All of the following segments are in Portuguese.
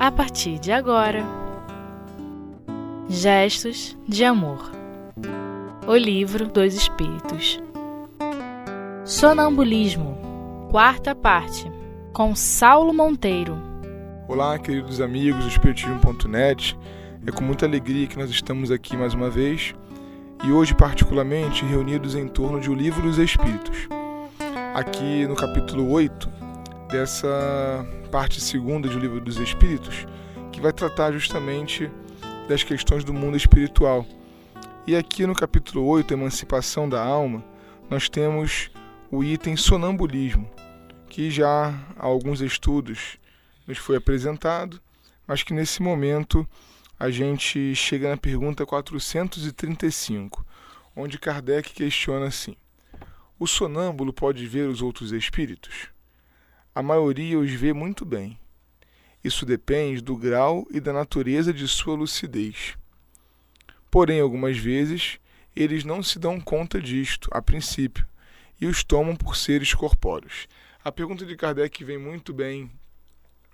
a partir de agora. Gestos de Amor O Livro dos Espíritos Sonambulismo Quarta parte Com Saulo Monteiro Olá, queridos amigos do Espiritismo.net. É com muita alegria que nós estamos aqui mais uma vez e hoje, particularmente, reunidos em torno de O Livro dos Espíritos. Aqui no capítulo 8 dessa parte segunda do Livro dos Espíritos, que vai tratar justamente das questões do mundo espiritual. E aqui no capítulo 8, Emancipação da Alma, nós temos o item sonambulismo, que já há alguns estudos nos foi apresentado, mas que nesse momento a gente chega na pergunta 435, onde Kardec questiona assim: O sonâmbulo pode ver os outros espíritos? A maioria os vê muito bem. Isso depende do grau e da natureza de sua lucidez. Porém, algumas vezes, eles não se dão conta disto, a princípio, e os tomam por seres corpóreos. A pergunta de Kardec vem muito bem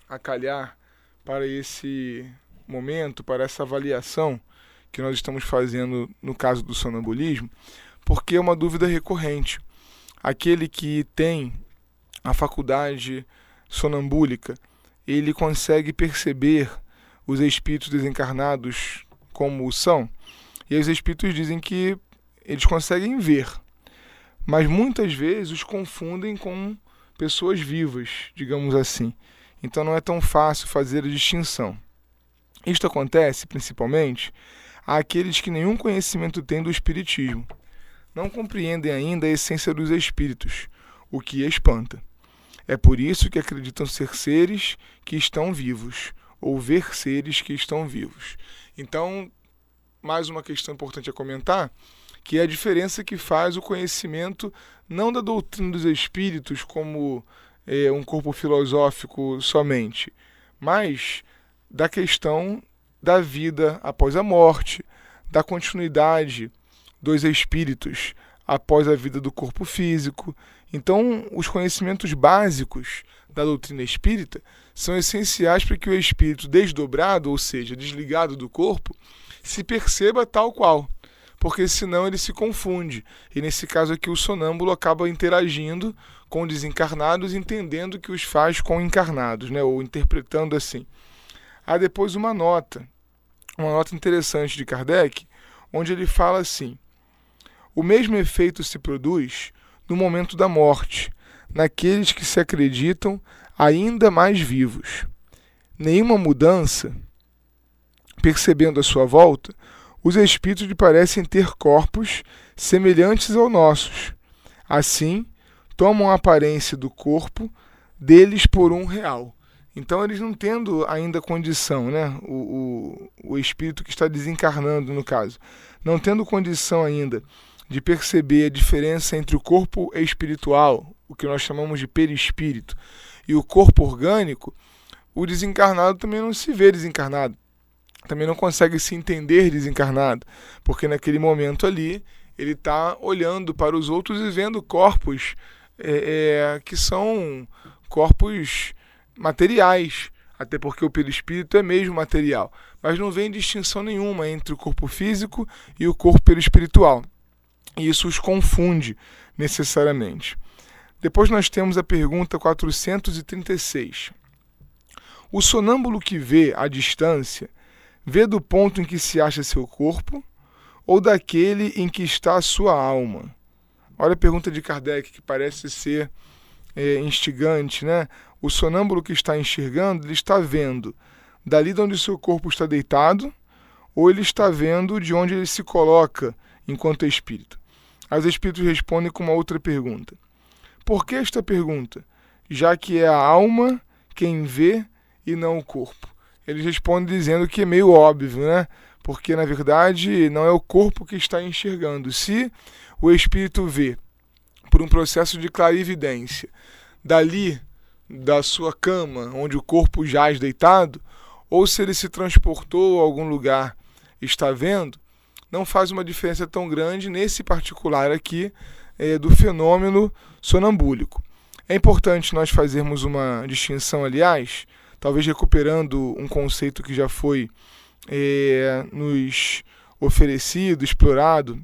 a calhar para esse momento, para essa avaliação que nós estamos fazendo no caso do sonambulismo, porque é uma dúvida recorrente. Aquele que tem a faculdade sonambúlica, ele consegue perceber os espíritos desencarnados como são, e os espíritos dizem que eles conseguem ver, mas muitas vezes os confundem com pessoas vivas, digamos assim. Então não é tão fácil fazer a distinção. Isto acontece principalmente àqueles que nenhum conhecimento têm do Espiritismo. Não compreendem ainda a essência dos espíritos, o que espanta. É por isso que acreditam ser seres que estão vivos, ou ver seres que estão vivos. Então, mais uma questão importante a comentar, que é a diferença que faz o conhecimento não da doutrina dos espíritos como é, um corpo filosófico somente, mas da questão da vida após a morte, da continuidade dos espíritos após a vida do corpo físico. Então, os conhecimentos básicos da doutrina espírita são essenciais para que o espírito desdobrado, ou seja, desligado do corpo, se perceba tal qual, porque senão ele se confunde. E nesse caso aqui, o sonâmbulo acaba interagindo com desencarnados, entendendo que os faz com encarnados, né? ou interpretando assim. Há depois uma nota, uma nota interessante de Kardec, onde ele fala assim: o mesmo efeito se produz no momento da morte, naqueles que se acreditam ainda mais vivos. Nenhuma mudança, percebendo a sua volta, os espíritos lhe parecem ter corpos semelhantes aos nossos. Assim, tomam a aparência do corpo deles por um real. Então, eles não tendo ainda condição, né? O, o, o espírito que está desencarnando, no caso, não tendo condição ainda de perceber a diferença entre o corpo espiritual, o que nós chamamos de perispírito, e o corpo orgânico, o desencarnado também não se vê desencarnado, também não consegue se entender desencarnado, porque naquele momento ali ele está olhando para os outros e vendo corpos é, é, que são corpos materiais, até porque o perispírito é mesmo material, mas não vem distinção nenhuma entre o corpo físico e o corpo perispiritual e isso os confunde necessariamente. Depois nós temos a pergunta 436. O sonâmbulo que vê à distância, vê do ponto em que se acha seu corpo ou daquele em que está a sua alma? Olha a pergunta de Kardec, que parece ser é, instigante, né? O sonâmbulo que está enxergando, ele está vendo dali de onde seu corpo está deitado, ou ele está vendo de onde ele se coloca enquanto espírito? As espíritos respondem com uma outra pergunta. Por que esta pergunta? Já que é a alma quem vê e não o corpo. Eles respondem dizendo que é meio óbvio, né? Porque na verdade não é o corpo que está enxergando. Se o espírito vê por um processo de clarividência, dali da sua cama, onde o corpo jaz deitado, ou se ele se transportou a algum lugar, está vendo, não faz uma diferença tão grande nesse particular aqui é, do fenômeno sonambúlico. É importante nós fazermos uma distinção, aliás, talvez recuperando um conceito que já foi é, nos oferecido, explorado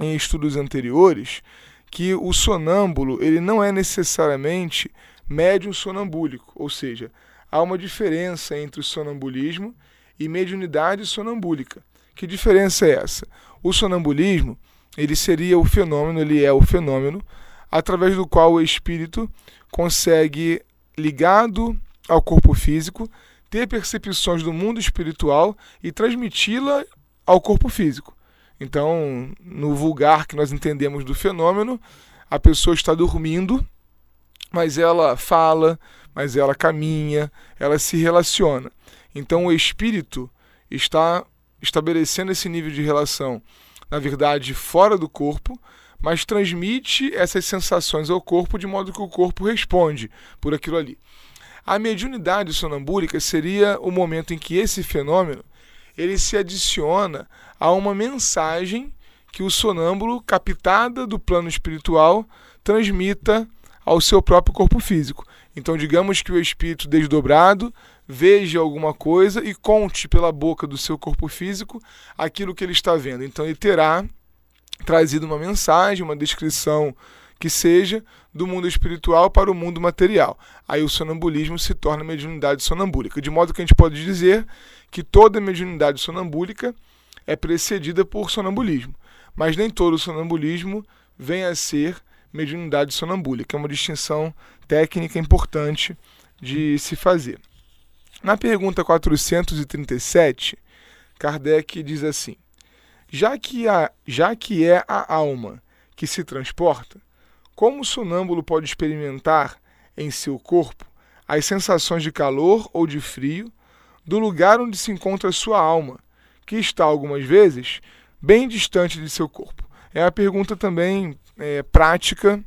em estudos anteriores, que o sonâmbulo ele não é necessariamente médium sonambúlico, ou seja, há uma diferença entre o sonambulismo e mediunidade sonambúlica. Que diferença é essa? O sonambulismo ele seria o fenômeno, ele é o fenômeno através do qual o espírito consegue, ligado ao corpo físico, ter percepções do mundo espiritual e transmiti-la ao corpo físico. Então, no vulgar que nós entendemos do fenômeno, a pessoa está dormindo, mas ela fala, mas ela caminha, ela se relaciona. Então, o espírito está estabelecendo esse nível de relação, na verdade, fora do corpo, mas transmite essas sensações ao corpo de modo que o corpo responde por aquilo ali. A mediunidade sonambúlica seria o momento em que esse fenômeno ele se adiciona a uma mensagem que o sonâmbulo, captada do plano espiritual, transmita ao seu próprio corpo físico. Então, digamos que o espírito desdobrado veja alguma coisa e conte pela boca do seu corpo físico aquilo que ele está vendo. Então, ele terá trazido uma mensagem, uma descrição que seja do mundo espiritual para o mundo material. Aí o sonambulismo se torna mediunidade sonambúlica. De modo que a gente pode dizer que toda mediunidade sonambúlica é precedida por sonambulismo. Mas nem todo sonambulismo vem a ser mediunidade sonambúlica. É uma distinção técnica importante de se fazer. Na pergunta 437, Kardec diz assim: já que, a, já que é a alma que se transporta, como o sonâmbulo pode experimentar em seu corpo as sensações de calor ou de frio do lugar onde se encontra sua alma, que está algumas vezes bem distante de seu corpo? É uma pergunta também é, prática,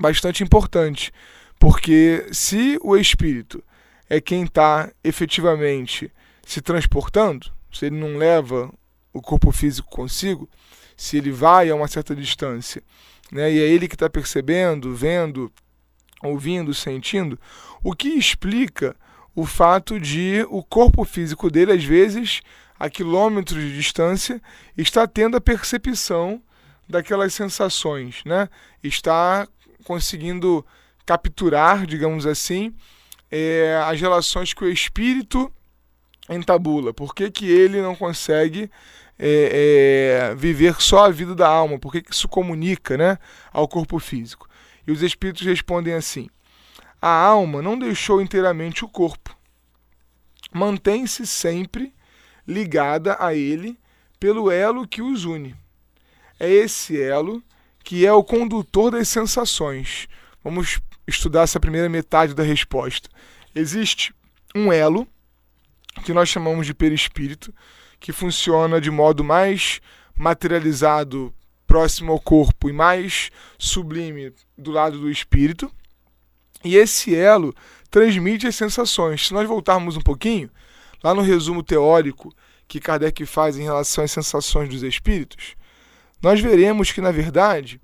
bastante importante, porque se o espírito é quem está efetivamente se transportando, se ele não leva o corpo físico consigo, se ele vai a uma certa distância, né, e é ele que está percebendo, vendo, ouvindo, sentindo, o que explica o fato de o corpo físico dele, às vezes, a quilômetros de distância, está tendo a percepção daquelas sensações, né? está conseguindo capturar, digamos assim, é, as relações que o espírito entabula. Por que, que ele não consegue é, é, viver só a vida da alma? Por que, que isso comunica né, ao corpo físico? E os espíritos respondem assim: a alma não deixou inteiramente o corpo, mantém-se sempre ligada a ele pelo elo que os une. É esse elo que é o condutor das sensações. Vamos estudar essa primeira metade da resposta. Existe um elo que nós chamamos de perispírito, que funciona de modo mais materializado próximo ao corpo e mais sublime do lado do espírito. E esse elo transmite as sensações. Se nós voltarmos um pouquinho, lá no resumo teórico que Kardec faz em relação às sensações dos espíritos, nós veremos que, na verdade,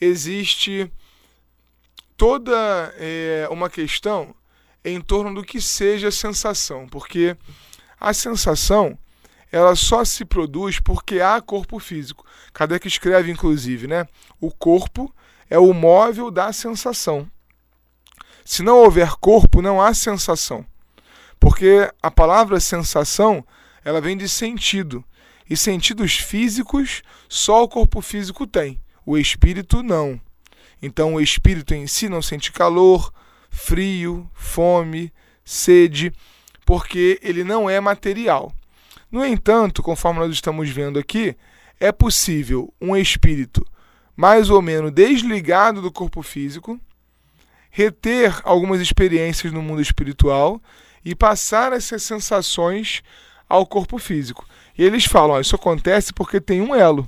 existe toda é, uma questão em torno do que seja sensação, porque a sensação ela só se produz porque há corpo físico. Kardec escreve, inclusive, né? O corpo é o móvel da sensação. Se não houver corpo, não há sensação. Porque a palavra sensação, ela vem de sentido. E sentidos físicos só o corpo físico tem. O espírito não. Então o espírito em si não sente calor, frio, fome, sede, porque ele não é material. No entanto, conforme nós estamos vendo aqui, é possível um espírito mais ou menos desligado do corpo físico reter algumas experiências no mundo espiritual e passar essas sensações ao corpo físico. E eles falam: isso acontece porque tem um elo.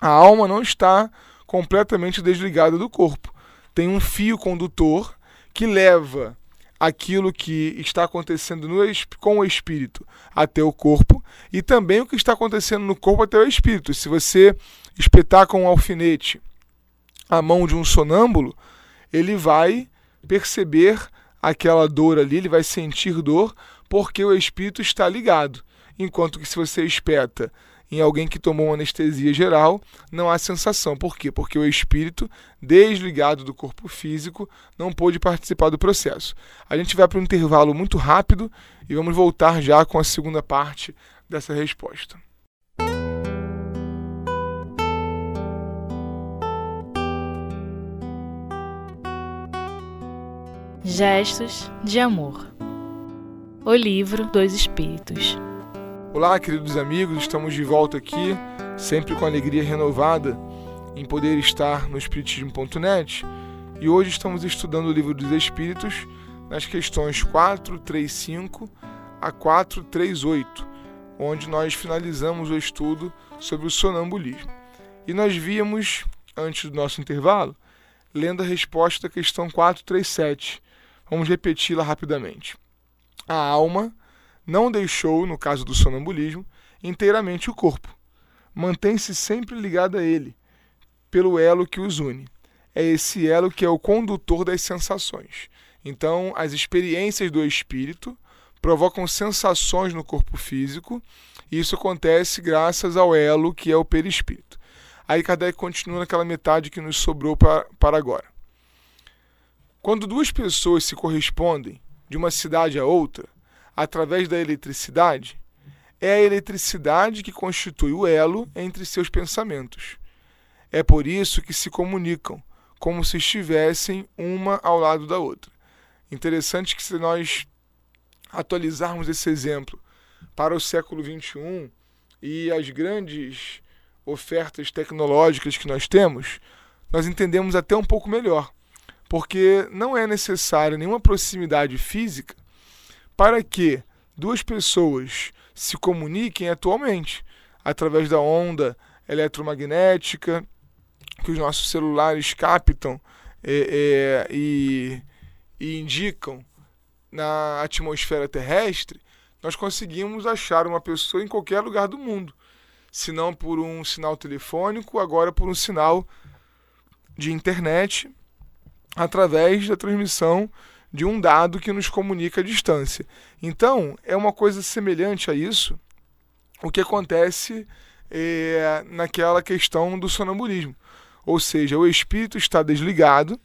A alma não está completamente desligada do corpo. Tem um fio condutor que leva aquilo que está acontecendo no, com o espírito até o corpo e também o que está acontecendo no corpo até o espírito. Se você espetar com um alfinete a mão de um sonâmbulo, ele vai perceber aquela dor ali, ele vai sentir dor porque o espírito está ligado. Enquanto que se você espeta em alguém que tomou uma anestesia geral, não há sensação. Por quê? Porque o espírito, desligado do corpo físico, não pôde participar do processo. A gente vai para um intervalo muito rápido e vamos voltar já com a segunda parte dessa resposta. Gestos de Amor O Livro dos Espíritos Olá, queridos amigos, estamos de volta aqui, sempre com alegria renovada em poder estar no Espiritismo.net e hoje estamos estudando o Livro dos Espíritos nas questões 435 a 438, onde nós finalizamos o estudo sobre o sonambulismo. E nós víamos, antes do nosso intervalo, lendo a resposta da questão 437, Vamos repeti-la rapidamente. A alma não deixou, no caso do sonambulismo, inteiramente o corpo. Mantém-se sempre ligada a ele, pelo elo que os une. É esse elo que é o condutor das sensações. Então, as experiências do espírito provocam sensações no corpo físico, e isso acontece graças ao elo que é o perispírito. Aí Kardec continua naquela metade que nos sobrou para, para agora. Quando duas pessoas se correspondem de uma cidade a outra através da eletricidade, é a eletricidade que constitui o elo entre seus pensamentos. É por isso que se comunicam, como se estivessem uma ao lado da outra. Interessante que se nós atualizarmos esse exemplo para o século XXI e as grandes ofertas tecnológicas que nós temos, nós entendemos até um pouco melhor porque não é necessário nenhuma proximidade física para que duas pessoas se comuniquem atualmente através da onda eletromagnética que os nossos celulares captam é, é, e, e indicam na atmosfera terrestre, nós conseguimos achar uma pessoa em qualquer lugar do mundo, se não por um sinal telefônico, agora por um sinal de internet através da transmissão de um dado que nos comunica a distância. Então, é uma coisa semelhante a isso o que acontece é, naquela questão do sonambulismo. Ou seja, o espírito está desligado,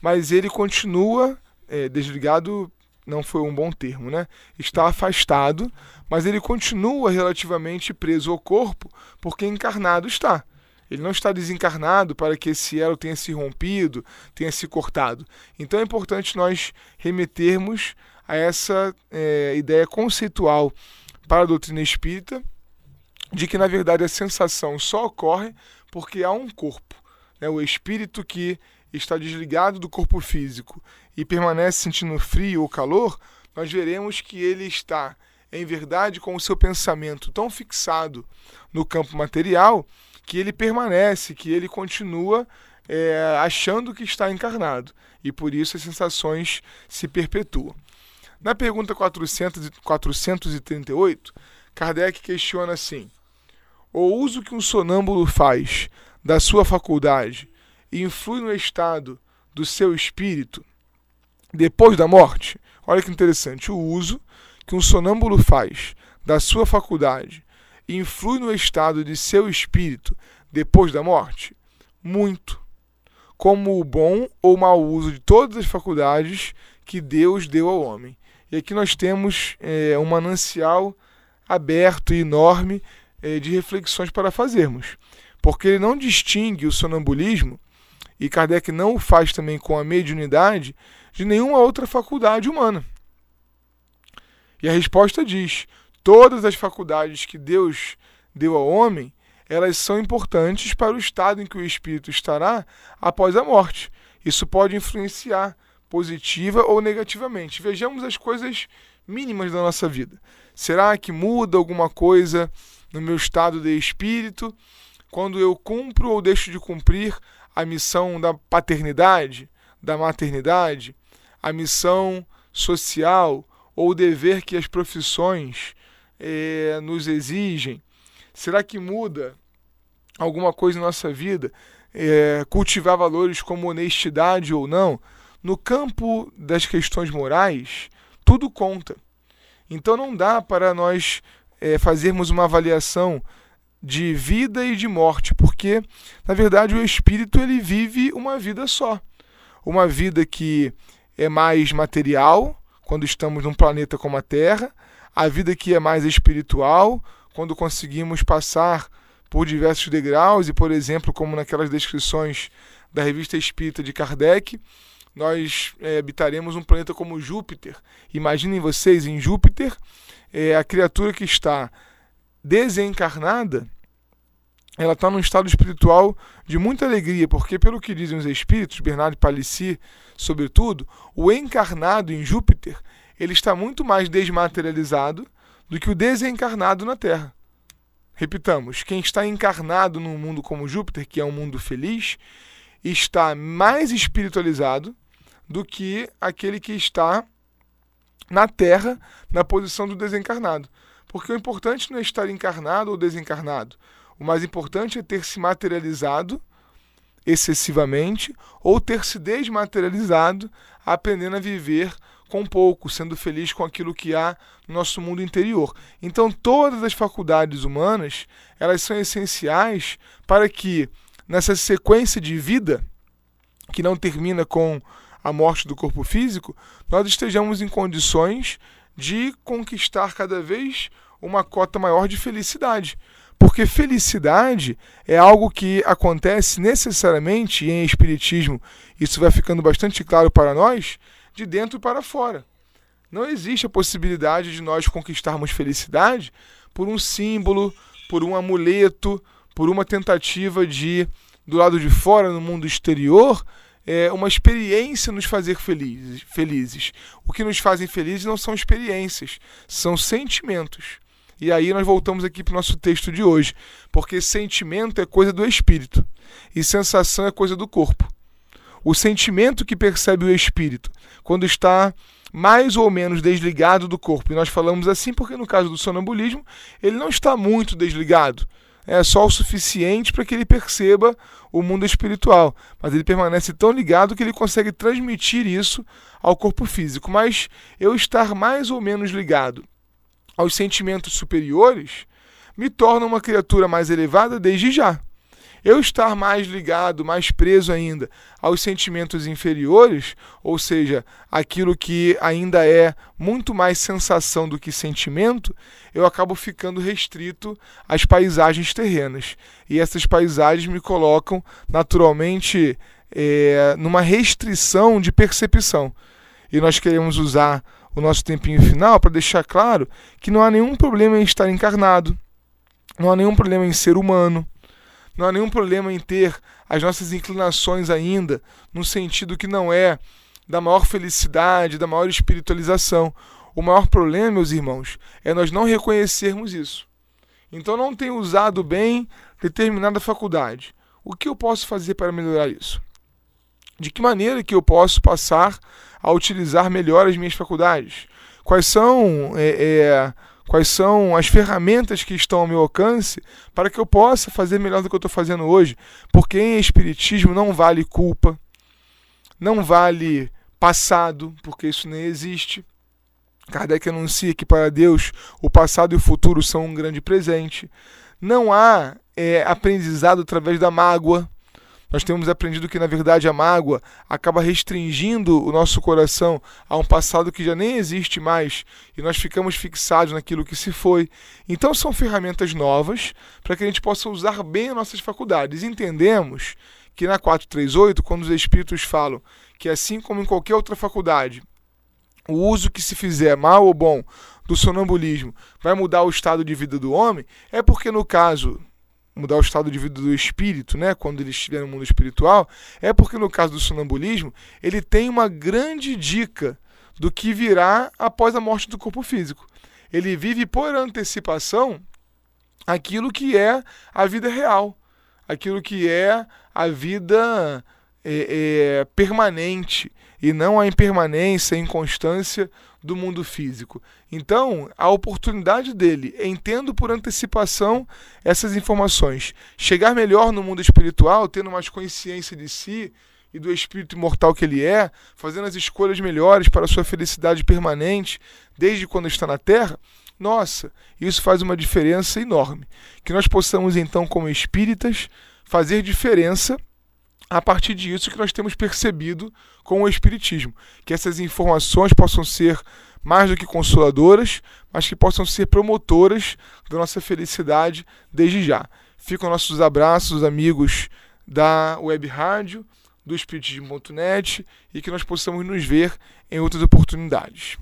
mas ele continua é, desligado não foi um bom termo, né? Está afastado, mas ele continua relativamente preso ao corpo, porque encarnado está. Ele não está desencarnado para que esse elo tenha se rompido, tenha se cortado. Então é importante nós remetermos a essa é, ideia conceitual para a doutrina espírita de que, na verdade, a sensação só ocorre porque há um corpo. Né? O espírito que está desligado do corpo físico e permanece sentindo frio ou calor, nós veremos que ele está, em verdade, com o seu pensamento tão fixado no campo material que ele permanece, que ele continua é, achando que está encarnado. E por isso as sensações se perpetuam. Na pergunta 400, 438, Kardec questiona assim: O uso que um sonâmbulo faz da sua faculdade influi no estado do seu espírito depois da morte? Olha que interessante. O uso que um sonâmbulo faz da sua faculdade influi no estado de seu espírito depois da morte? Muito. Como o bom ou mau uso de todas as faculdades que Deus deu ao homem. E aqui nós temos é, um manancial aberto e enorme é, de reflexões para fazermos. Porque ele não distingue o sonambulismo, e Kardec não o faz também com a mediunidade, de nenhuma outra faculdade humana. E a resposta diz: todas as faculdades que Deus deu ao homem, elas são importantes para o estado em que o espírito estará após a morte. Isso pode influenciar positiva ou negativamente. Vejamos as coisas mínimas da nossa vida. Será que muda alguma coisa no meu estado de espírito quando eu cumpro ou deixo de cumprir a missão da paternidade, da maternidade, a missão social ou o dever que as profissões é, nos exigem? Será que muda alguma coisa em nossa vida? É, cultivar valores como honestidade ou não? no campo das questões morais, tudo conta. Então não dá para nós é, fazermos uma avaliação de vida e de morte, porque na verdade o espírito ele vive uma vida só, uma vida que é mais material quando estamos num planeta como a Terra, a vida que é mais espiritual quando conseguimos passar por diversos degraus e, por exemplo, como naquelas descrições da revista Espírita de Kardec, nós é, habitaremos um planeta como Júpiter. Imaginem vocês, em Júpiter, é, a criatura que está desencarnada, ela está num estado espiritual de muita alegria, porque, pelo que dizem os espíritos, Bernardo Palissy, sobretudo, o encarnado em Júpiter ele está muito mais desmaterializado do que o desencarnado na Terra. Repitamos, quem está encarnado num mundo como Júpiter, que é um mundo feliz, está mais espiritualizado do que aquele que está na Terra, na posição do desencarnado. Porque o importante não é estar encarnado ou desencarnado. O mais importante é ter se materializado excessivamente ou ter se desmaterializado, aprendendo a viver com pouco, sendo feliz com aquilo que há no nosso mundo interior. Então, todas as faculdades humanas, elas são essenciais para que nessa sequência de vida que não termina com a morte do corpo físico, nós estejamos em condições de conquistar cada vez uma cota maior de felicidade. Porque felicidade é algo que acontece necessariamente, e em Espiritismo isso vai ficando bastante claro para nós, de dentro para fora. Não existe a possibilidade de nós conquistarmos felicidade por um símbolo, por um amuleto, por uma tentativa de, do lado de fora, no mundo exterior, é, uma experiência nos fazer felizes, felizes. O que nos fazem felizes não são experiências, são sentimentos. E aí nós voltamos aqui para o nosso texto de hoje, porque sentimento é coisa do espírito e sensação é coisa do corpo. O sentimento que percebe o espírito quando está mais ou menos desligado do corpo, e nós falamos assim porque no caso do sonambulismo ele não está muito desligado, é só o suficiente para que ele perceba o mundo espiritual, mas ele permanece tão ligado que ele consegue transmitir isso ao corpo físico. Mas eu estar mais ou menos ligado aos sentimentos superiores me torna uma criatura mais elevada desde já. Eu estar mais ligado, mais preso ainda aos sentimentos inferiores, ou seja, aquilo que ainda é muito mais sensação do que sentimento, eu acabo ficando restrito às paisagens terrenas. E essas paisagens me colocam naturalmente é, numa restrição de percepção. E nós queremos usar o nosso tempinho final para deixar claro que não há nenhum problema em estar encarnado, não há nenhum problema em ser humano, não há nenhum problema em ter as nossas inclinações ainda, no sentido que não é da maior felicidade, da maior espiritualização. O maior problema, meus irmãos, é nós não reconhecermos isso. Então, não tenho usado bem determinada faculdade. O que eu posso fazer para melhorar isso? De que maneira que eu posso passar a utilizar melhor as minhas faculdades? Quais são é, é, quais são as ferramentas que estão ao meu alcance para que eu possa fazer melhor do que eu estou fazendo hoje. Porque em Espiritismo não vale culpa, não vale passado, porque isso nem existe. Kardec anuncia que para Deus o passado e o futuro são um grande presente. Não há é, aprendizado através da mágoa, nós temos aprendido que, na verdade, a mágoa acaba restringindo o nosso coração a um passado que já nem existe mais e nós ficamos fixados naquilo que se foi. Então, são ferramentas novas para que a gente possa usar bem as nossas faculdades. Entendemos que na 438, quando os espíritos falam que, assim como em qualquer outra faculdade, o uso que se fizer, mal ou bom, do sonambulismo vai mudar o estado de vida do homem, é porque, no caso mudar o estado de vida do espírito, né, quando ele estiver no mundo espiritual, é porque no caso do sonambulismo, ele tem uma grande dica do que virá após a morte do corpo físico. Ele vive por antecipação aquilo que é a vida real, aquilo que é a vida é, é, permanente e não a impermanência, a inconstância do mundo físico. Então, a oportunidade dele, entendo por antecipação essas informações, chegar melhor no mundo espiritual, tendo mais consciência de si e do espírito imortal que ele é, fazendo as escolhas melhores para a sua felicidade permanente desde quando está na terra, nossa, isso faz uma diferença enorme. Que nós possamos então, como espíritas, fazer diferença a partir disso que nós temos percebido com o Espiritismo. Que essas informações possam ser mais do que consoladoras, mas que possam ser promotoras da nossa felicidade desde já. Ficam nossos abraços, amigos da Web Rádio, do Espiritismo.net e que nós possamos nos ver em outras oportunidades.